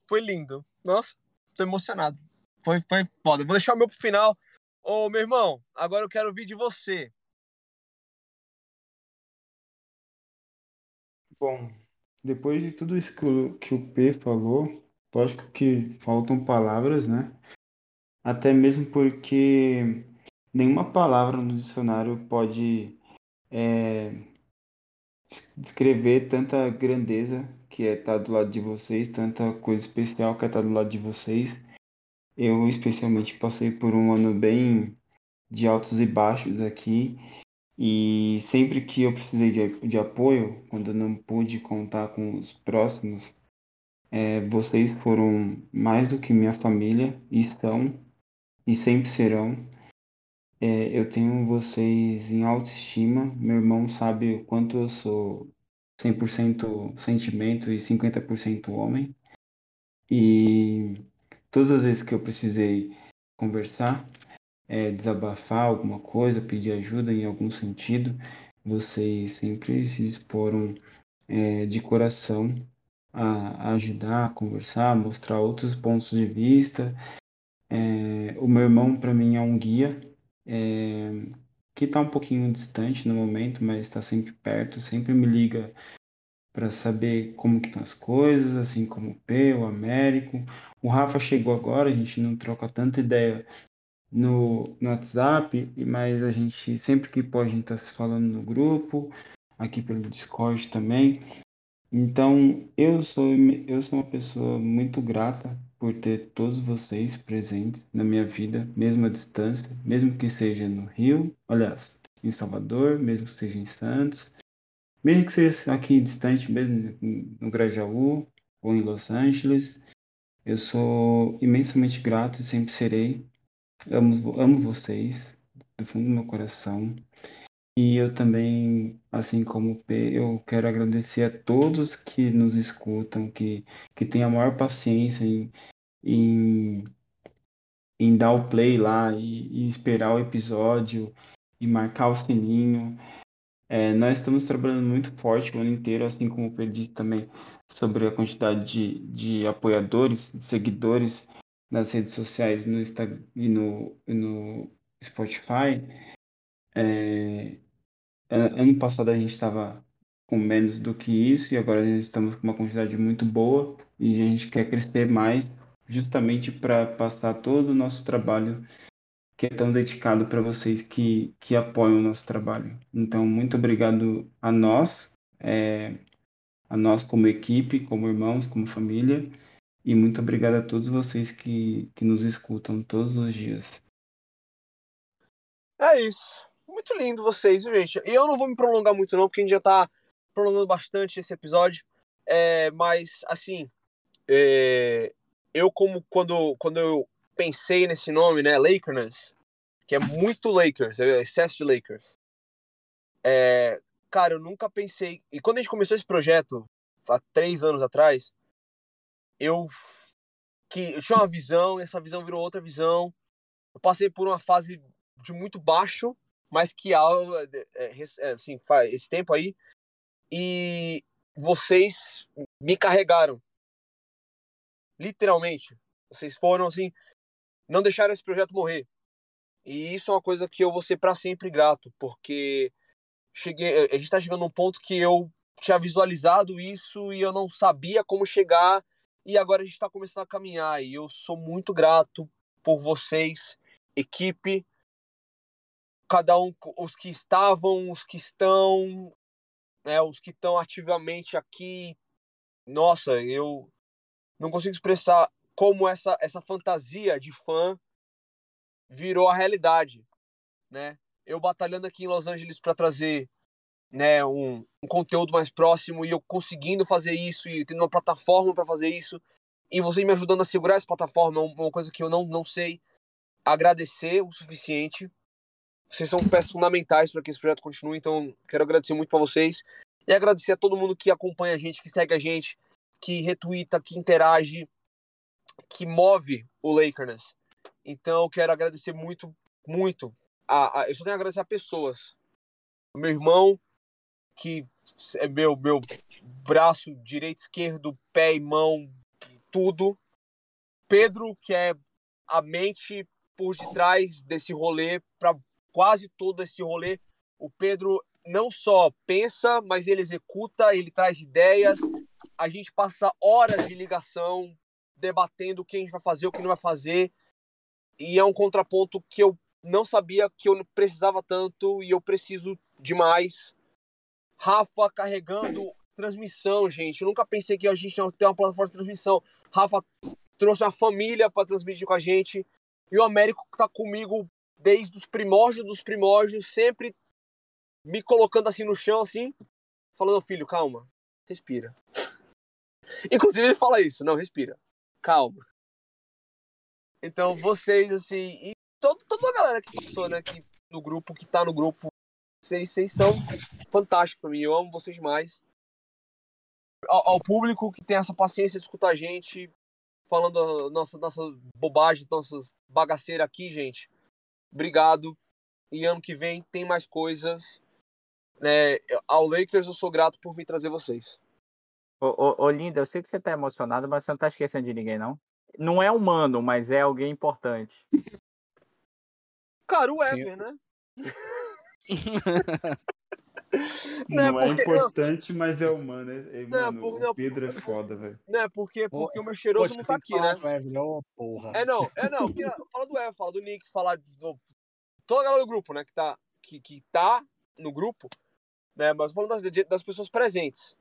Speaker 1: Foi lindo. Nossa, tô emocionado. Foi, foi foda. Vou deixar o meu pro final. Ô, meu irmão, agora eu quero ouvir de você.
Speaker 4: Bom, depois de tudo isso que o, que o P falou, lógico que faltam palavras, né? Até mesmo porque nenhuma palavra no dicionário pode é, descrever tanta grandeza que é estar tá do lado de vocês, tanta coisa especial que é estar tá do lado de vocês. Eu, especialmente, passei por um ano bem de altos e baixos aqui. E sempre que eu precisei de, de apoio, quando eu não pude contar com os próximos, é, vocês foram mais do que minha família, estão, e sempre serão. É, eu tenho vocês em autoestima. Meu irmão sabe o quanto eu sou 100% sentimento e 50% homem. E todas as vezes que eu precisei conversar, é, desabafar alguma coisa, pedir ajuda em algum sentido, vocês sempre se exporam é, de coração a, a, ajudar, a conversar, a mostrar outros pontos de vista. É, o meu irmão, para mim, é um guia é, que está um pouquinho distante no momento, mas está sempre perto, sempre me liga para saber como que estão as coisas, assim como o P, o Américo. O Rafa chegou agora, a gente não troca tanta ideia no, no WhatsApp, mas a gente sempre que pode a gente está se falando no grupo, aqui pelo Discord também. Então, eu sou, eu sou uma pessoa muito grata por ter todos vocês presentes na minha vida, mesmo à distância, mesmo que seja no Rio, aliás, em Salvador, mesmo que seja em Santos, mesmo que seja aqui distante, mesmo no Grajaú ou em Los Angeles, eu sou imensamente grato e sempre serei. Amo, amo vocês do fundo do meu coração. E eu também, assim como o P, eu quero agradecer a todos que nos escutam, que, que têm a maior paciência em, em, em dar o play lá e, e esperar o episódio e marcar o sininho. É, nós estamos trabalhando muito forte o ano inteiro, assim como eu disse também sobre a quantidade de, de apoiadores, de seguidores nas redes sociais no Instagram e no, no Spotify. É, ano passado a gente estava com menos do que isso e agora estamos com uma quantidade muito boa e a gente quer crescer mais justamente para passar todo o nosso trabalho que é tão dedicado para vocês que, que apoiam o nosso trabalho. Então, muito obrigado a nós, é, a nós como equipe, como irmãos, como família, e muito obrigado a todos vocês que, que nos escutam todos os dias.
Speaker 1: É isso. Muito lindo vocês, viu, gente? E eu não vou me prolongar muito, não, porque a gente já tá prolongando bastante esse episódio. É, mas, assim, é, eu, como quando, quando eu pensei nesse nome, né, Lakers, que é muito Lakers, é excesso de Lakers. É, cara, eu nunca pensei. E quando a gente começou esse projeto, há três anos atrás, eu que eu tinha uma visão, essa visão virou outra visão. Eu passei por uma fase de muito baixo, mas que é, é, assim, faz esse tempo aí. E vocês me carregaram. Literalmente. Vocês foram assim, não deixaram esse projeto morrer. E isso é uma coisa que eu vou ser para sempre grato, porque cheguei, a gente está chegando num ponto que eu tinha visualizado isso e eu não sabia como chegar e agora a gente está começando a caminhar e eu sou muito grato por vocês, equipe, cada um, os que estavam, os que estão, né, os que estão ativamente aqui. Nossa, eu não consigo expressar como essa essa fantasia de fã virou a realidade, né? Eu batalhando aqui em Los Angeles para trazer né, um, um, conteúdo mais próximo e eu conseguindo fazer isso e tendo uma plataforma para fazer isso e vocês me ajudando a segurar essa plataforma é uma coisa que eu não, não sei agradecer o suficiente. Vocês são peças fundamentais para que esse projeto continue, então quero agradecer muito para vocês e agradecer a todo mundo que acompanha a gente, que segue a gente, que retuita, que interage, que move o Lakerness. Então quero agradecer muito, muito. A, a, eu só tenho a agradecer a pessoas. Meu irmão, que é meu, meu braço direito, esquerdo, pé e mão, tudo. Pedro, que é a mente por detrás desse rolê, para quase todo esse rolê. O Pedro não só pensa, mas ele executa, ele traz ideias. A gente passa horas de ligação debatendo o que a gente vai fazer, o que não vai fazer. E é um contraponto que eu não sabia que eu precisava tanto e eu preciso demais. Rafa carregando transmissão, gente. Eu nunca pensei que a gente ia ter uma plataforma de transmissão. Rafa trouxe uma família para transmitir com a gente. E o Américo tá comigo desde os primórdios dos primórdios, sempre me colocando assim no chão, assim, falando, filho, calma, respira. Inclusive ele fala isso, não, respira, calma. Então vocês, assim, e todo, toda a galera que passou, né, no grupo, que tá no grupo, vocês, vocês são fantásticos pra mim, eu amo vocês demais. Ao, ao, público que tem essa paciência de escutar a gente falando nossa, nossa bobagem, nossas bagaceiras aqui, gente. Obrigado. E ano que vem tem mais coisas. Né? Ao Lakers eu sou grato por me trazer vocês.
Speaker 2: Ô, ô, ô, Linda, eu sei que você tá emocionado, mas você não tá esquecendo de ninguém, não? Não é humano, mas é alguém importante.
Speaker 1: Cara, o. Ever, né? [laughs]
Speaker 4: Não,
Speaker 1: Não,
Speaker 4: é
Speaker 1: porque-
Speaker 4: importante, mas é humano. É, é,
Speaker 1: Não,
Speaker 4: mano,
Speaker 1: por-
Speaker 4: o
Speaker 1: não,
Speaker 4: Pedro é foda, velho.
Speaker 1: Né? Porque,
Speaker 3: Pô,
Speaker 1: porque o meu cheiroso
Speaker 3: Poxa,
Speaker 1: não tá aqui, né?
Speaker 3: Evelyn, ô, porra.
Speaker 1: É não, é não. porque Fala do Ever, fala do Nick, falar de- do, toda a galera do grupo, né? Que tá, que, que tá no grupo, né? Mas falando das, das pessoas presentes.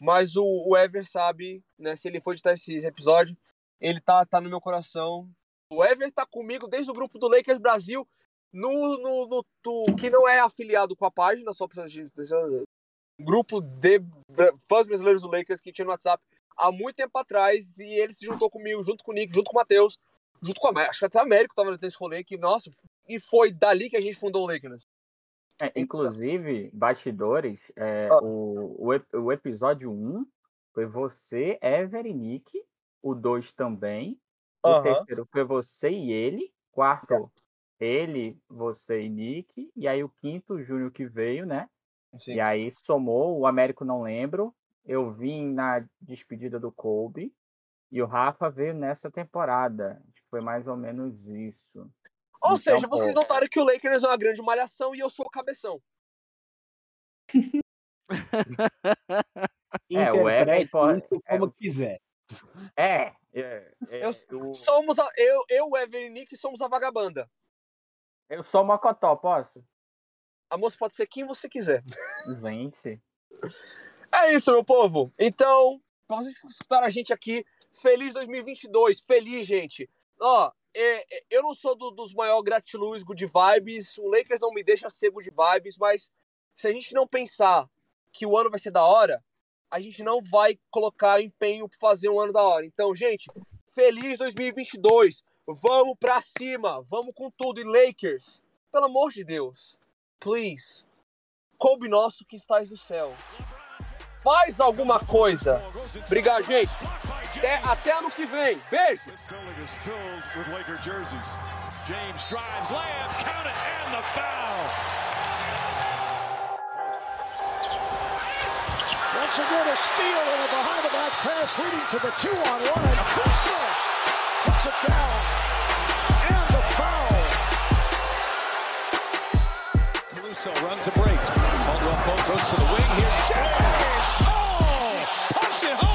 Speaker 1: Mas o, o Ever sabe, né? Se ele for editar esse episódio, ele tá, tá no meu coração. O Ever tá comigo desde o grupo do Lakers Brasil, no, no, no- do- que não é afiliado com a página, só pra gente. Grupo de fãs brasileiros do Lakers que tinha no WhatsApp há muito tempo atrás. E ele se juntou comigo, junto com o Nick, junto com o Matheus, junto com a. Acho que até o Américo tava nesse rolê que, nossa, e foi dali que a gente fundou o Lakers.
Speaker 2: É, inclusive, bastidores, é,
Speaker 1: Ah.
Speaker 2: o, o, o episódio 1 foi você, Ever e Nick. O 2 também. O terceiro foi você e ele. Quarto, ele, você e Nick. E aí o quinto, o Júnior que veio, né?
Speaker 1: Sim.
Speaker 2: E aí somou, o Américo não lembro. Eu vim na despedida do Kobe. E o Rafa veio nessa temporada. Foi mais ou menos isso.
Speaker 1: Ou
Speaker 2: Então,
Speaker 1: seja, vocês
Speaker 2: pô.
Speaker 1: notaram que o Lakers é uma grande malhação e eu sou o cabeção. [laughs]
Speaker 2: É, o Ever é
Speaker 3: Interprete
Speaker 2: impor-
Speaker 3: isso
Speaker 2: é,
Speaker 3: como quiser.
Speaker 2: É, é, é,
Speaker 1: Eu-
Speaker 2: o-
Speaker 1: Somos a, eu, eu, o Ever e Nick somos a vagabanda.
Speaker 2: Eu sou mocotó, posso?
Speaker 1: A moça pode ser quem você quiser.
Speaker 2: Gente.
Speaker 1: É isso, meu povo. Então, pra vocês que escutaram a gente aqui, feliz 2022. Feliz, gente. Ó, é, é, eu não sou do- dos maiores gratiluz good vibes. O Lakers não me deixa ser good vibes, mas se a gente não pensar que o ano vai ser da hora, a gente não vai colocar empenho pra fazer um ano da hora. Então, gente, feliz 2022. Vamos pra cima. Vamos com tudo. E Lakers, pelo amor de Deus, please, coube nosso que estás no céu. Faz alguma coisa. Obrigado, gente. Até, até ano que vem. Beijo.
Speaker 6: James drives, layup, count it, and the foul.
Speaker 7: Once again, a steal and a behind-the-back pass leading to the two-on-one, and Kuzma puts it down. And the foul.
Speaker 6: Caruso runs a break. Caldwell Pope goes to the wing here. James! Oh! Punch it home,